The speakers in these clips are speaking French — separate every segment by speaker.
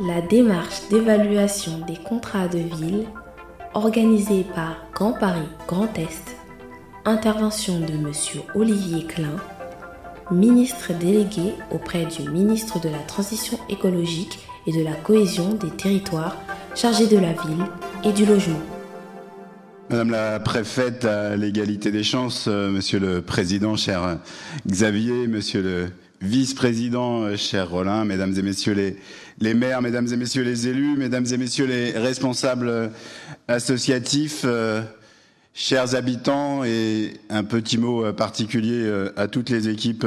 Speaker 1: La démarche d'évaluation des contrats de ville organisée par Grand Paris Grand Est, intervention de M. Olivier Klein, ministre délégué auprès du ministre de la Transition écologique et de la cohésion des territoires chargé de la ville et du logement.
Speaker 2: Madame la préfète à l'égalité des chances, euh, monsieur le président, cher Xavier, monsieur le vice-président, euh, cher Rollin, mesdames et messieurs les, maires, mesdames et messieurs les élus, mesdames et messieurs les responsables euh, associatifs, chers habitants et un petit mot particulier à toutes les équipes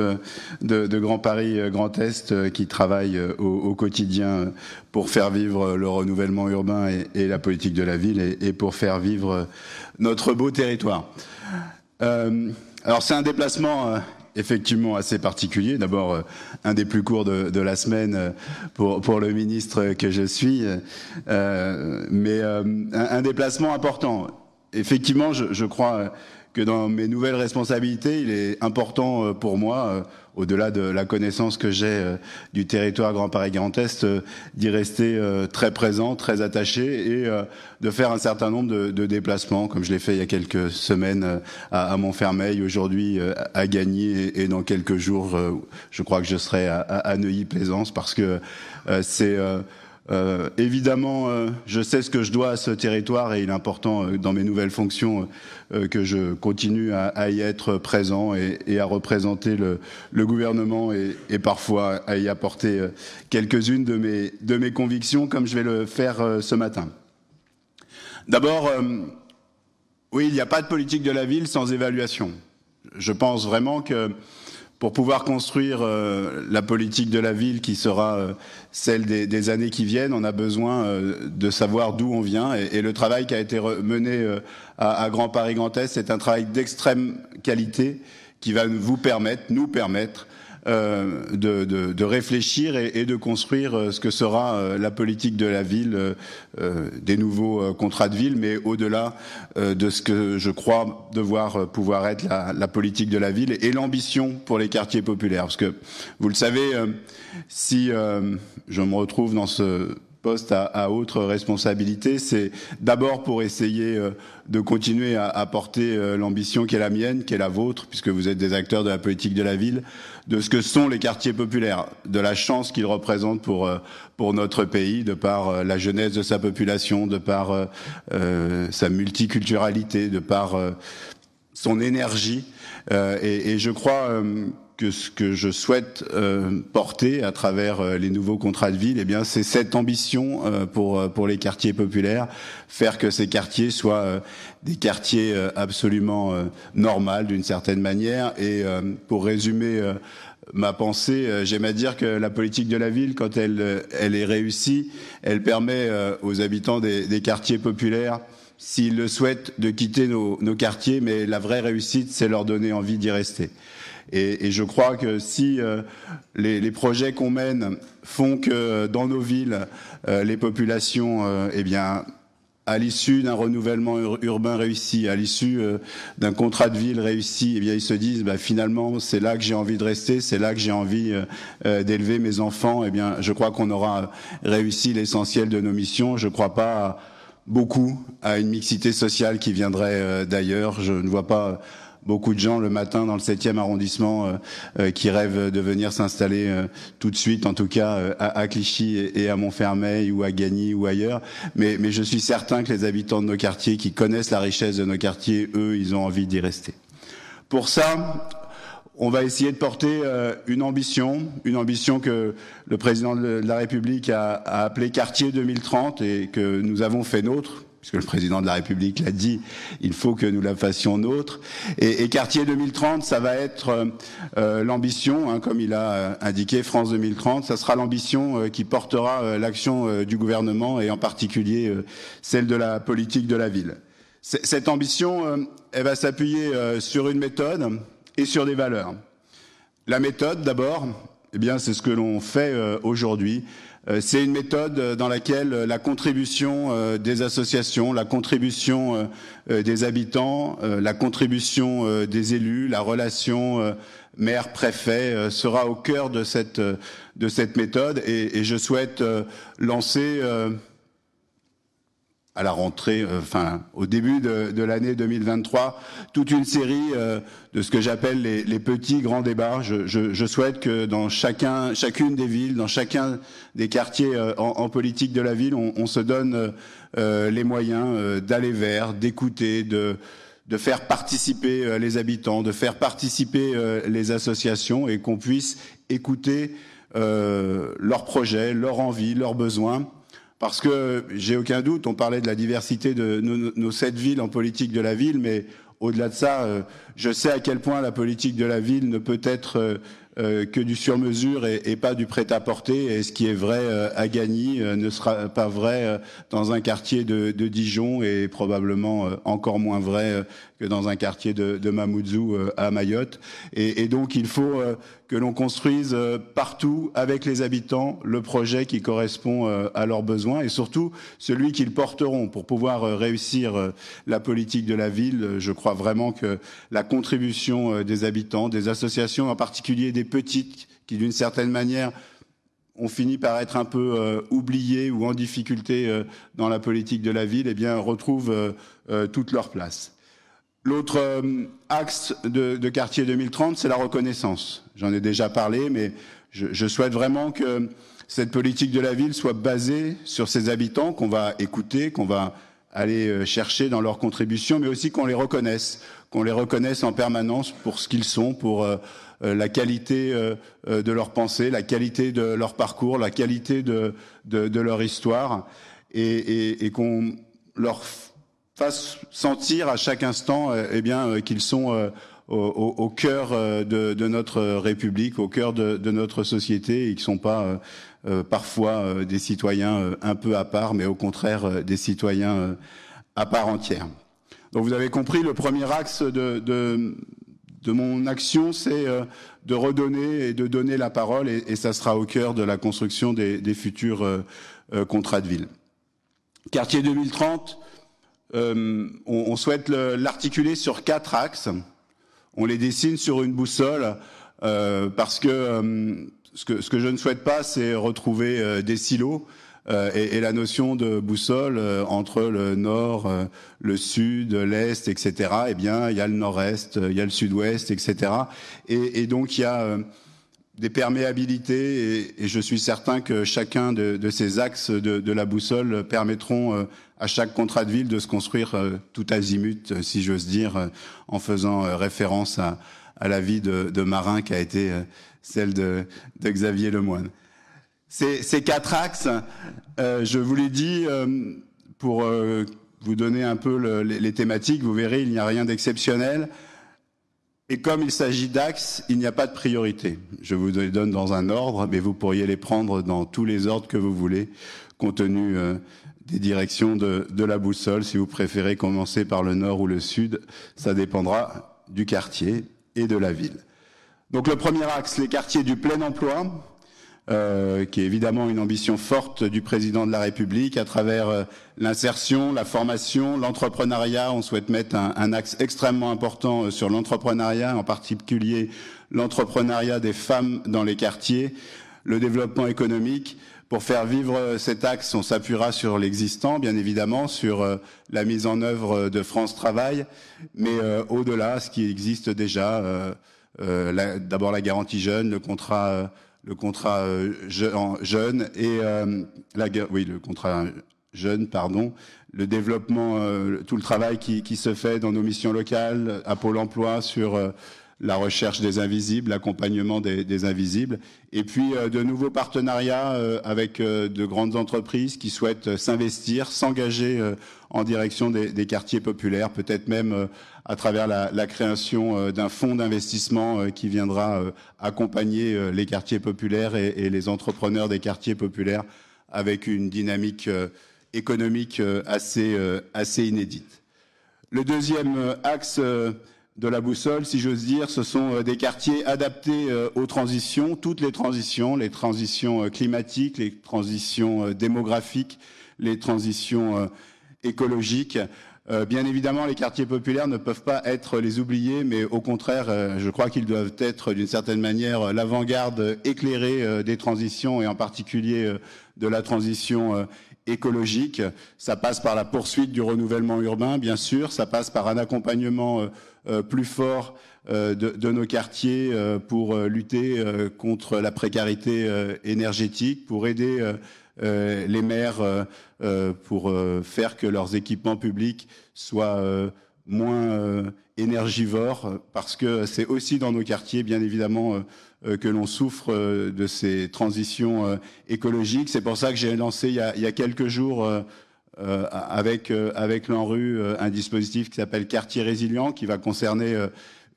Speaker 2: de, Grand Paris Grand Est qui travaillent au, quotidien pour faire vivre le renouvellement urbain et, la politique de la ville et, pour faire vivre notre beau territoire. Euh, alors c'est un déplacement euh, effectivement assez particulier. D'abord, euh, un des plus courts de, la semaine pour, pour le ministre que je suis, mais un, déplacement important. Effectivement, je, je crois que dans mes nouvelles responsabilités, il est important euh, pour moi, euh, au-delà de la connaissance que j'ai euh, du territoire Grand Paris Grand Est, d'y rester très présent, très attaché et de faire un certain nombre de, déplacements, comme je l'ai fait il y a quelques semaines à, Montfermeil, aujourd'hui à Gagny et, dans quelques jours, je crois que je serai à, à Neuilly-Plaisance parce que c'est euh, évidemment, euh, je sais ce que je dois à ce territoire et il est important euh, dans mes nouvelles fonctions que je continue à, y être présent et, à représenter le, gouvernement et, parfois à y apporter quelques-unes de mes, de mes convictions comme je vais le faire ce matin. D'abord, oui, il n'y a pas de politique de la ville sans évaluation. Je pense vraiment que pour pouvoir construire euh, la politique de la ville qui sera euh, celle des, années qui viennent, on a besoin euh, de savoir d'où on vient. Et, le travail qui a été mené à, Grand Paris Grand Est, c'est un travail d'extrême qualité qui va vous permettre, nous permettre, euh, de, de, de, réfléchir et, et, de construire euh, ce que sera euh, la politique de la ville, euh, des nouveaux contrats de ville, mais au-delà de ce que je crois devoir pouvoir être la, la politique de la ville et l'ambition pour les quartiers populaires. Parce que, vous le savez, si je me retrouve dans ce poste à, à haute responsabilité, c'est d'abord pour essayer euh, de continuer à, à porter euh, l'ambition qui est la mienne, qui est la vôtre, puisque vous êtes des acteurs de la politique de la ville, de ce que sont les quartiers populaires, de la chance qu'ils représentent pour euh, pour notre pays, de par la jeunesse de sa population, de par euh, sa multiculturalité, de par son énergie. Et, et, je crois que ce que je souhaite euh, porter à travers euh, les nouveaux contrats de ville, eh bien, c'est cette ambition euh, pour pour les quartiers populaires, faire que ces quartiers soient des quartiers absolument normaux d'une certaine manière. Et pour résumer ma pensée, j'aime à dire que la politique de la ville, quand elle elle est réussie, elle permet aux habitants des, des quartiers populaires s'ils le souhaitent, de quitter nos, nos quartiers, mais la vraie réussite, c'est leur donner envie d'y rester. Et, et, je crois que si euh, les, les, projets qu'on mène font que euh, dans nos villes, euh, les populations, euh, eh bien, à l'issue d'un renouvellement urbain réussi, à l'issue d'un contrat de ville réussi, eh bien, ils se disent, bah, finalement, c'est là que j'ai envie de rester, c'est là que j'ai envie d'élever mes enfants. Eh bien, je crois qu'on aura réussi l'essentiel de nos missions. Je ne crois pas beaucoup à une mixité sociale qui viendrait d'ailleurs. Je ne vois pas beaucoup de gens le matin dans le 7e arrondissement euh, euh, qui rêvent de venir s'installer euh, tout de suite, en tout cas à, Clichy et, à Montfermeil ou à Gagny ou ailleurs. Mais, mais je suis certain que les habitants de nos quartiers qui connaissent la richesse de nos quartiers, eux, ils ont envie d'y rester. Pour ça, on va essayer de porter une ambition, une ambition que le président de la République a, a appelée Quartier 2030 et que nous avons fait nôtre puisque le président de la République l'a dit, il faut que nous la fassions nôtre. Et, et Quartier 2030, ça va être euh, euh, l'ambition, hein, comme il a euh, indiqué, France 2030, ça sera l'ambition qui portera l'action du gouvernement et en particulier celle de la politique de la ville. Cette ambition, elle va s'appuyer sur une méthode et sur des valeurs. La méthode, d'abord, Eh bien, c'est ce que l'on fait aujourd'hui. C'est une méthode dans laquelle la contribution des associations, la contribution des habitants, la contribution des élus, la relation maire, préfet sera au cœur de cette, de cette méthode. Et je souhaite lancer à la rentrée, euh, enfin au début de, de l'année 2023, toute une série euh, de ce que j'appelle les, petits grands débats. Je, souhaite que dans chacun, chacune des villes, dans chacun des quartiers euh, en, politique de la ville, on, se donne les moyens d'aller vers, d'écouter, de faire participer les habitants, de faire participer les associations et qu'on puisse écouter leurs projets, leurs envies, leurs besoins parce que j'ai aucun doute, on parlait de la diversité de nos, sept villes en politique de la ville, mais au-delà de ça, euh, je sais à quel point la politique de la ville ne peut être euh, que du sur-mesure et, et, pas du prêt-à-porter. Et ce qui est vrai à Gagny ne sera pas vrai dans un quartier de, de Dijon et probablement encore moins vrai que dans un quartier de, de Mamoudzou à Mayotte. Et, et, donc il faut que l'on construise euh, partout avec les habitants le projet qui correspond euh, à leurs besoins et surtout celui qu'ils porteront pour pouvoir euh, réussir la politique de la ville. Je crois vraiment que la contribution des habitants, des associations, en particulier des petites, qui d'une certaine manière ont fini par être un peu euh, oubliées ou en difficulté euh, dans la politique de la ville, eh bien, retrouvent euh, toute leur place. L'autre euh, axe de, de, Quartier 2030, c'est la reconnaissance. J'en ai déjà parlé, mais je, je, souhaite vraiment que cette politique de la ville soit basée sur ses habitants, qu'on va écouter, qu'on va aller euh, chercher dans leurs contributions, mais aussi qu'on les reconnaisse, qu'on les reconnaisse en permanence pour ce qu'ils sont, pour euh, la qualité euh, de leur pensée, la qualité de leur parcours, la qualité de, de, de leur histoire, et, et, et qu'on leur fasse sentir à chaque instant euh, eh bien euh, qu'ils sont euh, au, au, cœur de, de, notre République, au cœur de, de notre société, et qui ne sont pas euh, parfois des citoyens un peu à part, mais au contraire des citoyens à part entière. Donc vous avez compris, le premier axe de, de, de mon action, c'est de redonner et de donner la parole, et, et, ça sera au cœur de la construction des, des futurs euh, contrats de ville. Quartier 2030, euh, on, on, souhaite l'articuler sur quatre axes. On les dessine sur une boussole euh, parce que, euh, ce que ce que je ne souhaite pas, c'est retrouver euh, des silos. Euh, et, la notion de boussole entre le nord, le sud, l'est, etc. Eh bien, il y a le nord-est, il y a le sud-ouest, etc. Et, donc il y a des perméabilités et, je suis certain que chacun de, ces axes de, la boussole permettront euh, à chaque contrat de ville de se construire euh, tout azimut, euh, si j'ose dire, en faisant référence à, à, la vie de, de, Marin qui a été celle de, de Xavier Lemoine. Ces, quatre axes, je vous l'ai dit, pour vous donner un peu le, les, thématiques, vous verrez, il n'y a rien d'exceptionnel. Et comme il s'agit d'axes, il n'y a pas de priorité. Je vous les donne dans un ordre, mais vous pourriez les prendre dans tous les ordres que vous voulez, compte tenu euh, des directions de, de, la boussole. Si vous préférez commencer par le nord ou le sud, ça dépendra du quartier et de la ville. Donc le premier axe, les quartiers du plein emploi euh, qui est évidemment une ambition forte du président de la République à travers euh, l'insertion, la formation, l'entrepreneuriat. On souhaite mettre un, axe extrêmement important euh, sur l'entrepreneuriat, en particulier l'entrepreneuriat des femmes dans les quartiers, le développement économique. Pour faire vivre euh, cet axe, on s'appuiera sur l'existant, bien évidemment, sur la mise en œuvre de France Travail, mais au-delà, ce qui existe déjà, d'abord la garantie jeune, le contrat le contrat euh, jeune et euh, la, oui, le contrat jeune, pardon, le développement, euh, tout le travail qui, qui, se fait dans nos missions locales, à Pôle Emploi sur la recherche des invisibles, l'accompagnement des, invisibles, et puis euh, de nouveaux partenariats euh, avec de grandes entreprises qui souhaitent s'investir, s'engager en direction des, quartiers populaires, peut-être même à travers la, la création d'un fonds d'investissement qui viendra accompagner les quartiers populaires et, et, les entrepreneurs des quartiers populaires avec une dynamique économique assez, assez inédite. Le deuxième axe de la boussole, si j'ose dire. Ce sont des quartiers adaptés aux transitions, toutes les transitions, les transitions climatiques, les transitions démographiques, les transitions écologiques. Euh, bien évidemment, les quartiers populaires ne peuvent pas être les oubliés, mais au contraire, euh, je crois qu'ils doivent être d'une certaine manière l'avant-garde éclairée euh, des transitions et en particulier de la transition. Ça passe par la poursuite du renouvellement urbain, bien sûr. Ça passe par un accompagnement plus fort de, de, nos quartiers pour lutter contre la précarité énergétique, pour aider euh, les maires euh, euh, pour faire que leurs équipements publics soient moins énergivores, parce que c'est aussi dans nos quartiers, bien évidemment, que l'on souffre de ces transitions écologiques. C'est pour ça que j'ai lancé il y, a, quelques jours avec avec l'ANRU un dispositif qui s'appelle Quartier résilient, qui va concerner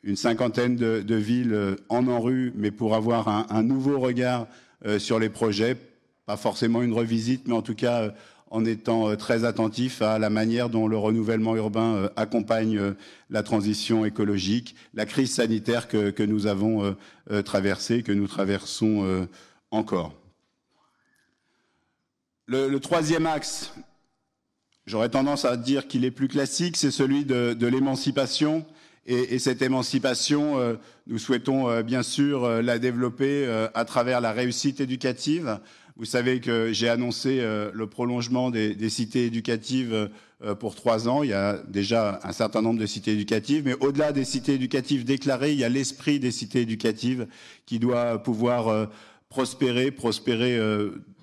Speaker 2: une cinquantaine de, villes en ANRU, mais pour avoir un, un nouveau regard sur les projets pas forcément une revisite, mais en tout cas euh, en étant euh, très attentif à la manière dont le renouvellement urbain euh, accompagne la transition écologique, la crise sanitaire que, nous avons traversée, que nous traversons encore. Le, troisième axe, j'aurais tendance à dire qu'il est plus classique, c'est celui de, l'émancipation. Et, cette émancipation, nous souhaitons bien sûr la développer à travers la réussite éducative, vous savez que j'ai annoncé euh, le prolongement des, cités éducatives euh, pour trois ans. Il y a déjà un certain nombre de cités éducatives, mais au-delà des cités éducatives déclarées, il y a l'esprit des cités éducatives qui doit pouvoir euh, prospérer, prospérer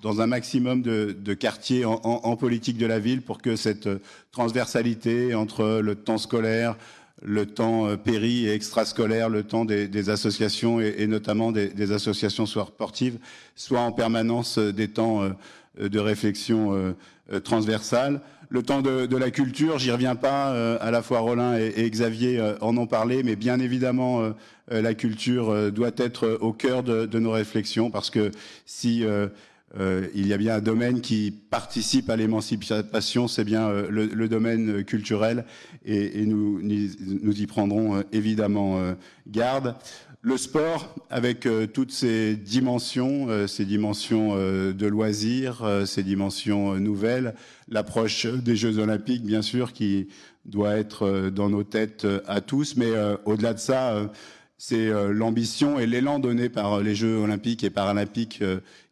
Speaker 2: dans un maximum de, quartiers en, politique de la ville pour que cette transversalité entre le temps scolaire, le temps euh, péri et extrascolaire, le temps des, des associations et, et notamment des, des, associations sportives, soit en permanence euh, des temps euh, de réflexion transversale. Le temps de, de la culture, j'y reviens pas, à la fois Rollin et, et, Xavier en ont parlé, mais bien évidemment, la culture doit être au cœur de, de nos réflexions, parce que si euh, il y a bien un domaine qui participe à l'émancipation, c'est bien euh, le, domaine culturel, et, nous, nous, y prendrons euh, évidemment euh, garde. Le sport, avec euh, toutes ses dimensions, ces dimensions de loisirs, ces dimensions nouvelles, l'approche des Jeux olympiques, bien sûr, qui doit être dans nos têtes à tous, mais au-delà de ça, c'est l'ambition et l'élan donné par les Jeux olympiques et paralympiques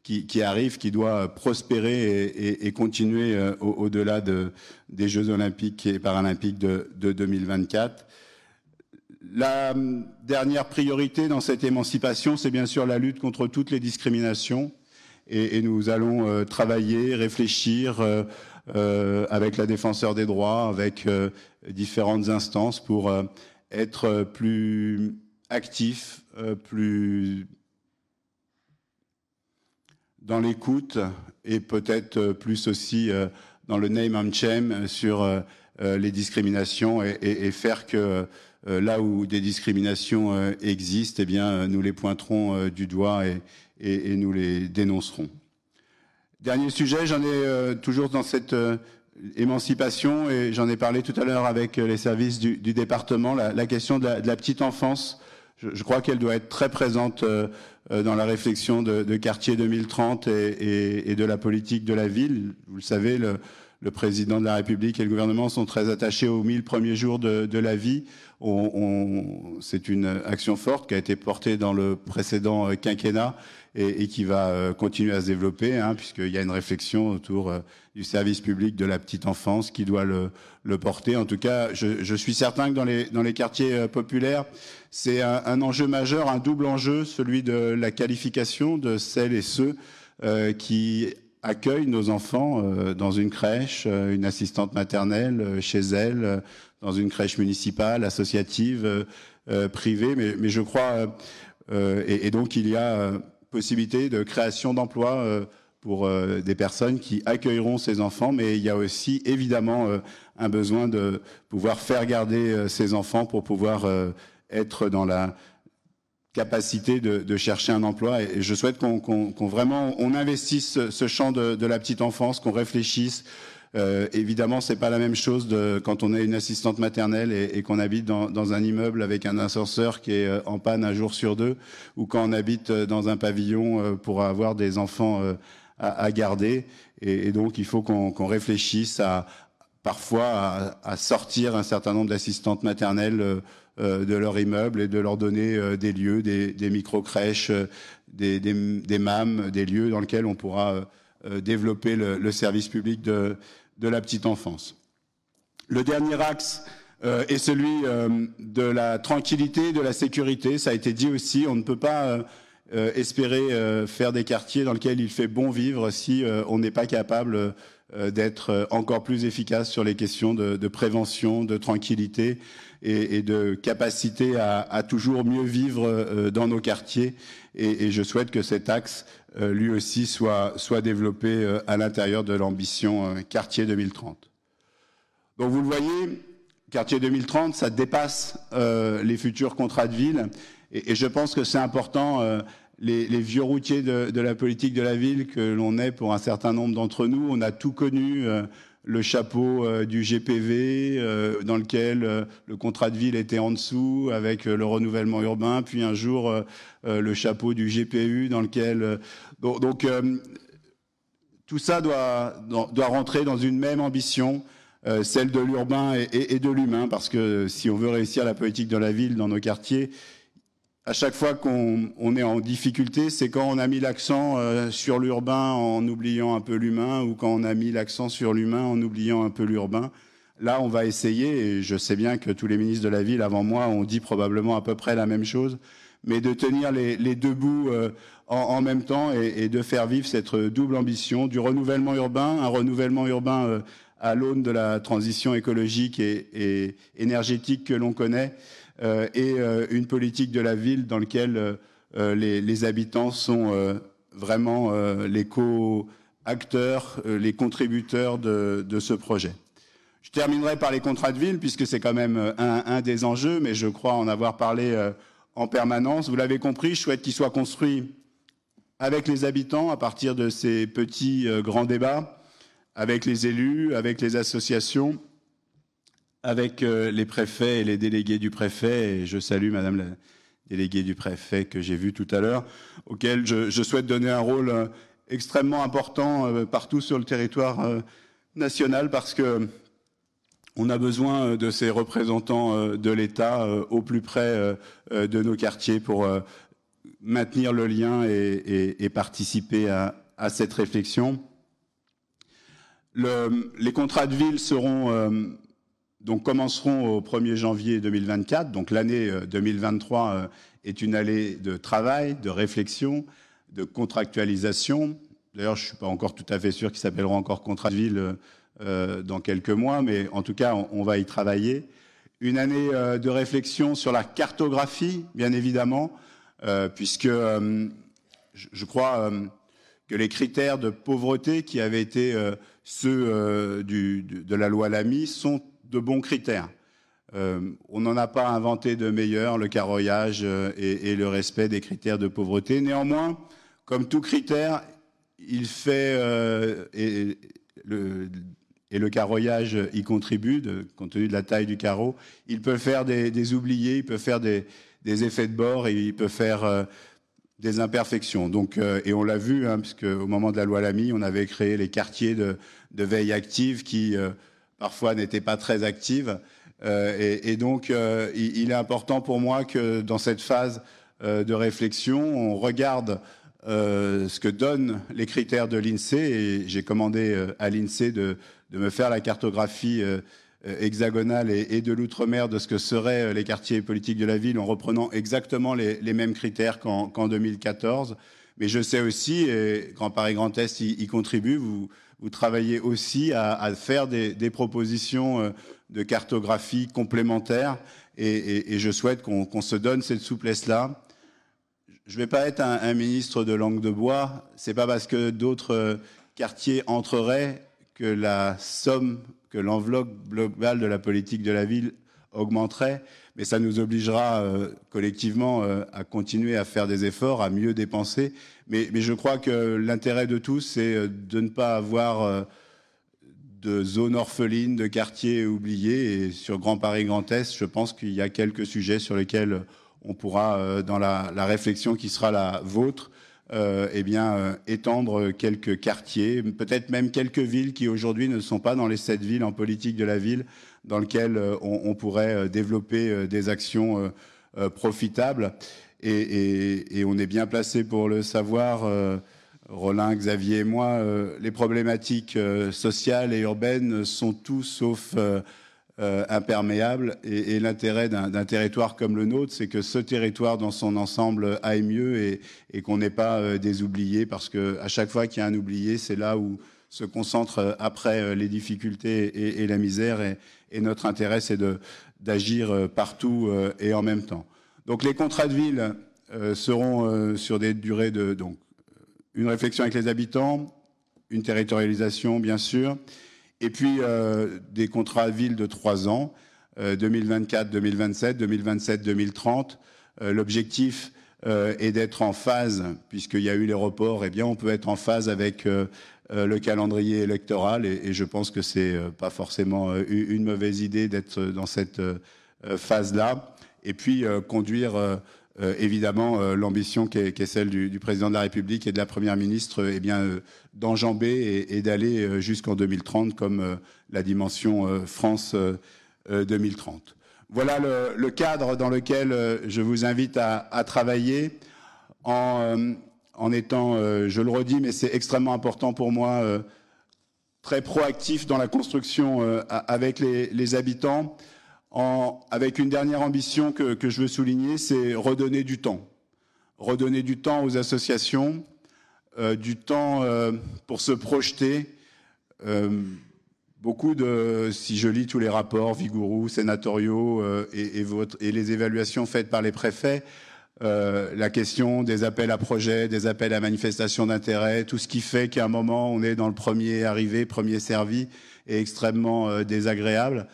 Speaker 2: qui, qui, arrive, qui doit prospérer et, et, continuer euh, au-delà de, des Jeux olympiques et paralympiques de, de 2024. La hum, dernière priorité dans cette émancipation, c'est bien sûr la lutte contre toutes les discriminations. Et, et nous allons euh, travailler, réfléchir euh, euh, avec la défenseur des droits, avec euh, différentes instances pour euh, être plus actifs, plus dans l'écoute et peut-être plus aussi euh, dans le name and shame sur euh, euh, les discriminations et, faire que là où des discriminations existent, eh bien, nous les pointerons du doigt et, nous les dénoncerons. Dernier sujet, j'en ai toujours dans cette émancipation et j'en ai parlé tout à l'heure avec les services du, département, la, question de la petite enfance. Je, je crois qu'elle doit être très présente euh, dans la réflexion de, de quartier 2030 et, et, et, de la politique de la ville. Vous le savez, le, le, président de la République et le gouvernement sont très attachés aux 1000 premiers jours de, de la vie. On, on, C'est une action forte qui a été portée dans le précédent euh, quinquennat et, et qui va euh, continuer à se développer, hein, puisqu'il y a une réflexion autour du service public de la petite enfance qui doit le, le porter. En tout cas, je, je, suis certain que dans les, dans les quartiers populaires, c'est un, un, enjeu majeur, un double enjeu, celui de la qualification de celles et ceux euh, qui accueillent nos enfants euh, dans une crèche, euh, une assistante maternelle euh, chez elle, dans une crèche municipale, associative, privée. Mais, je crois, et, donc il y a possibilité de création d'emplois pour des personnes qui accueilleront ces enfants, mais il y a aussi évidemment un besoin de pouvoir faire garder ces enfants pour pouvoir être dans la capacité de, de chercher un emploi. Et, je souhaite qu'on qu qu vraiment on investisse ce, champ de, de, la petite enfance, qu'on réfléchisse Euh, évidemment, c'est pas la même chose de, quand on est une assistante maternelle et, qu'on habite dans, un immeuble avec un ascenseur qui est euh, en panne un jour sur deux, ou quand on habite euh, dans un pavillon pour avoir des enfants à, garder. Et, donc, il faut qu'on réfléchisse à parfois à, sortir un certain nombre d'assistantes maternelles de leur immeuble et de leur donner des lieux, des, micro-crèches, des, des, MAM, des lieux dans lesquels on pourra développer le service public de, de la petite enfance. Le dernier axe euh, est celui euh, de la tranquillité, de la sécurité. Ça a été dit aussi, on ne peut pas euh, espérer faire des quartiers dans lesquels il fait bon vivre si on n'est pas capable d'être encore plus efficace sur les questions de, prévention, de tranquillité et, de capacité à, toujours mieux vivre dans nos quartiers. Et, je souhaite que cet axe, lui aussi, soit, soit développé à l'intérieur de l'ambition quartier 2030. Donc vous le voyez, quartier 2030, ça dépasse les futurs contrats de ville. Et, je pense que c'est important les, vieux routiers de, la politique de la ville que l'on est pour un certain nombre d'entre nous. On a tout connu, euh, le chapeau euh, du GPV, euh, dans lequel le contrat de ville était en dessous, avec le renouvellement urbain, puis un jour le chapeau du GPU, dans lequel... donc, tout ça doit, doit rentrer dans une même ambition, celle de l'urbain et de l'humain, parce que si on veut réussir la politique de la ville dans nos quartiers, à chaque fois qu'on est en difficulté, c'est quand on a mis l'accent euh, sur l'urbain en oubliant un peu l'humain, ou quand on a mis l'accent sur l'humain en oubliant un peu l'urbain. Là, on va essayer, et je sais bien que tous les ministres de la ville avant moi ont dit probablement à peu près la même chose, mais de tenir les, deux bouts euh, en, même temps et, de faire vivre cette double ambition du renouvellement urbain, un renouvellement urbain euh, à l'aune de la transition écologique et énergétique que l'on connaît, euh, et euh, une politique de la ville dans laquelle euh, les, habitants sont vraiment les co-acteurs, les contributeurs de, ce projet. Je terminerai par les contrats de ville, puisque c'est quand même un, des enjeux, mais je crois en avoir parlé en permanence. Vous l'avez compris, je souhaite qu'il soit construit avec les habitants à partir de ces petits grands débats, avec les élus, avec les associations, avec euh, les préfets et les délégués du préfet, et je salue Madame la déléguée du préfet que j'ai vue tout à l'heure, auquel je, souhaite donner un rôle euh, extrêmement important euh, partout sur le territoire national, parce que on a besoin de ces représentants de l'État au plus près de nos quartiers pour maintenir le lien et, participer à, cette réflexion. les contrats de ville seront donc commenceront au 1er janvier 2024. Donc l'année 2023 euh, euh, est une année de travail, de réflexion, de contractualisation. D'ailleurs, je ne suis pas encore tout à fait sûr qu'ils s'appelleront encore contrat de ville euh, dans quelques mois, mais en tout cas, on, va y travailler. Une année de réflexion sur la cartographie, bien évidemment, puisque je, crois que les critères de pauvreté qui avaient été ceux de la loi Lamy sont de bons critères. Euh, on n'en a pas inventé de meilleurs, le carroyage euh, et, le respect des critères de pauvreté. Néanmoins, comme tout critère, il fait euh, et, le, et, carroyage y contribue, compte tenu de la taille du carreau. Il peut faire des, oubliés, il peut faire des, effets de bord et il peut faire des imperfections. Donc, et on l'a vu, hein, puisque au moment de la loi Lamy, on avait créé les quartiers de veille active qui parfois n'était pas très active. Euh, et, donc, euh, il, est important pour moi que dans cette phase euh, de réflexion, on regarde ce que donnent les critères de l'INSEE. Et j'ai commandé à l'INSEE de, me faire la cartographie hexagonale et, de l'outre-mer de ce que seraient les quartiers politiques de la ville en reprenant exactement les, mêmes critères qu'en 2014. Mais je sais aussi, et Grand Paris Grand Est y, y contribue, vous, vous travaillez aussi à, faire des, propositions euh, de cartographie complémentaires et, je souhaite qu'on se donne cette souplesse-là. Je ne vais pas être un, ministre de langue de bois. C'est pas parce que d'autres euh, quartiers entreraient que la somme, que l'enveloppe globale de la politique de la ville augmenterait, mais ça nous obligera euh, collectivement à continuer à faire des efforts, à mieux dépenser mais, je crois que l'intérêt de tous, c'est euh, de ne pas avoir euh, de zones orphelines, de quartiers oubliés. Et sur Grand Paris Grand Est, je pense qu'il y a quelques sujets sur lesquels on pourra, dans la, réflexion qui sera la vôtre, euh, eh euh, étendre quelques quartiers, peut-être même quelques villes qui aujourd'hui ne sont pas dans les sept villes en politique de la ville, dans lesquelles euh, on, pourrait euh, développer des actions profitables. Et, on est bien placé pour le savoir. Roland, Xavier et moi, les problématiques sociales et urbaines sont tout sauf euh, imperméable. Et, l'intérêt d'un territoire comme le nôtre, c'est que ce territoire dans son ensemble aille mieux et, qu'on n'ait pas euh, des oubliés, parce que à chaque fois qu'il y a un oublié, c'est là où se concentrent euh, après euh, les difficultés et, la misère. Et, notre intérêt, c'est d'agir partout et en même temps. Donc les contrats de ville seront sur des durées de donc une réflexion avec les habitants, une territorialisation bien sûr, et puis euh, des contrats de ville de trois ans, 2024, 2027, 2027, 2030. L'objectif euh, est d'être en phase, puisqu'il y a eu les reports, eh bien on peut être en phase avec euh, le calendrier électoral, et, et je pense que c'est pas forcément une mauvaise idée d'être dans cette phase-là. Et puis conduire euh, évidemment euh, l'ambition qui est, celle du, président de la République et de la première ministre, eh euh, d'enjamber et, d'aller jusqu'en 2030 comme la dimension France 2030. Voilà le, cadre dans lequel je vous invite à, travailler en, étant, je le redis, mais c'est extrêmement important pour moi, très proactif dans la construction avec les habitants avec une dernière ambition que, je veux souligner, c'est redonner du temps. Redonner du temps aux associations, euh, du temps euh, pour se projeter. Euh, beaucoup de, si je lis tous les rapports vigoureux, sénatoriaux et, les évaluations faites par les préfets, la question des appels à projets, des appels à manifestation d'intérêt, tout ce qui fait qu'à un moment on est dans le premier arrivé, premier servi, est extrêmement désagréable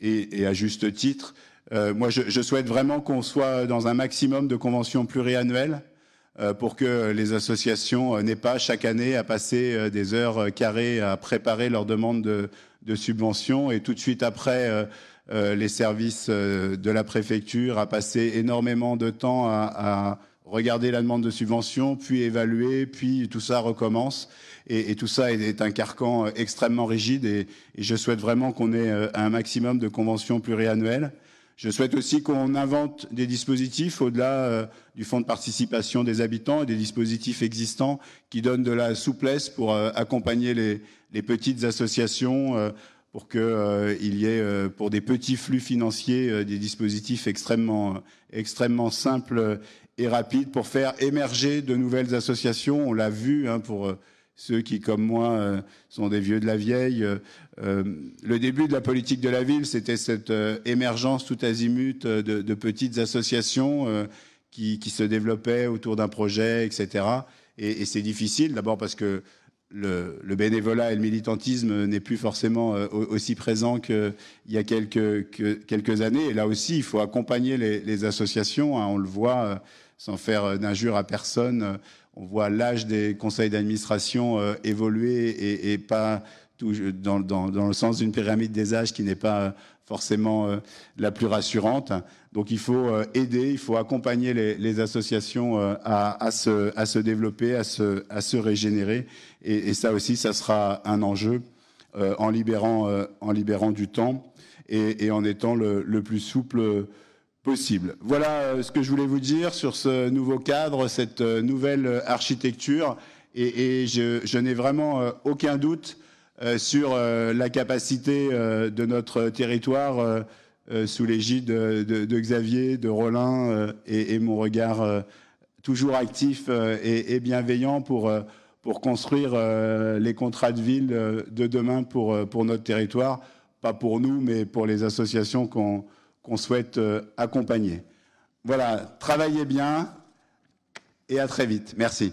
Speaker 2: et, et à juste titre. Euh, moi, je, je, souhaite vraiment qu'on soit dans un maximum de conventions pluriannuelles euh, pour que les associations euh, n'aient pas chaque année à passer euh, des heures euh, carrées à préparer leurs demandes de, de subventions et tout de suite après les services de la préfecture à passer énormément de temps à, à regarder la demande de subvention, puis évaluer, puis tout ça recommence. Et, tout ça est, un carcan extrêmement rigide et, je souhaite vraiment qu'on ait euh, un maximum de conventions pluriannuelles. Je souhaite aussi qu'on invente des dispositifs au-delà euh, du fonds de participation des habitants et des dispositifs existants qui donnent de la souplesse pour euh, accompagner les, petites associations, euh, pour qu'il euh, y ait euh, pour des petits flux financiers des dispositifs extrêmement, extrêmement simples et rapides pour faire émerger de nouvelles associations. On l'a vu hein, pour ceux qui, comme moi, euh, sont des vieux de la vieille. Euh, euh, le début de la politique de la ville, c'était cette émergence tout azimut de, petites associations qui, se développaient autour d'un projet, etc. Et, c'est difficile, d'abord parce que le, bénévolat et le militantisme n'est plus forcément aussi présent qu'il y a quelques, que, quelques années. Et là aussi, il faut accompagner les, les associations. Hein, on le voit, sans faire d'injure à personne on voit l'âge des conseils d'administration euh, évoluer et, pas dans, le sens d'une pyramide des âges qui n'est pas forcément euh, la plus rassurante. Donc il faut euh, aider, il faut accompagner les, associations euh, à, se, développer, à se, régénérer. Et, ça aussi, ça sera un enjeu euh, en, libérant, euh, du temps et, et en étant le, le plus souple Voilà euh, ce que je voulais vous dire sur ce nouveau cadre, cette euh, nouvelle architecture, et, je, n'ai vraiment euh, aucun doute sur la capacité de notre territoire sous l'égide de, Xavier, de Rollin et, et, mon regard toujours actif et, et, bienveillant pour, pour construire les contrats de ville de demain pour, pour notre territoire, pas pour nous, mais pour les associations qu'on qu'on souhaite euh, accompagner. Voilà, travaillez bien et à très vite. Merci.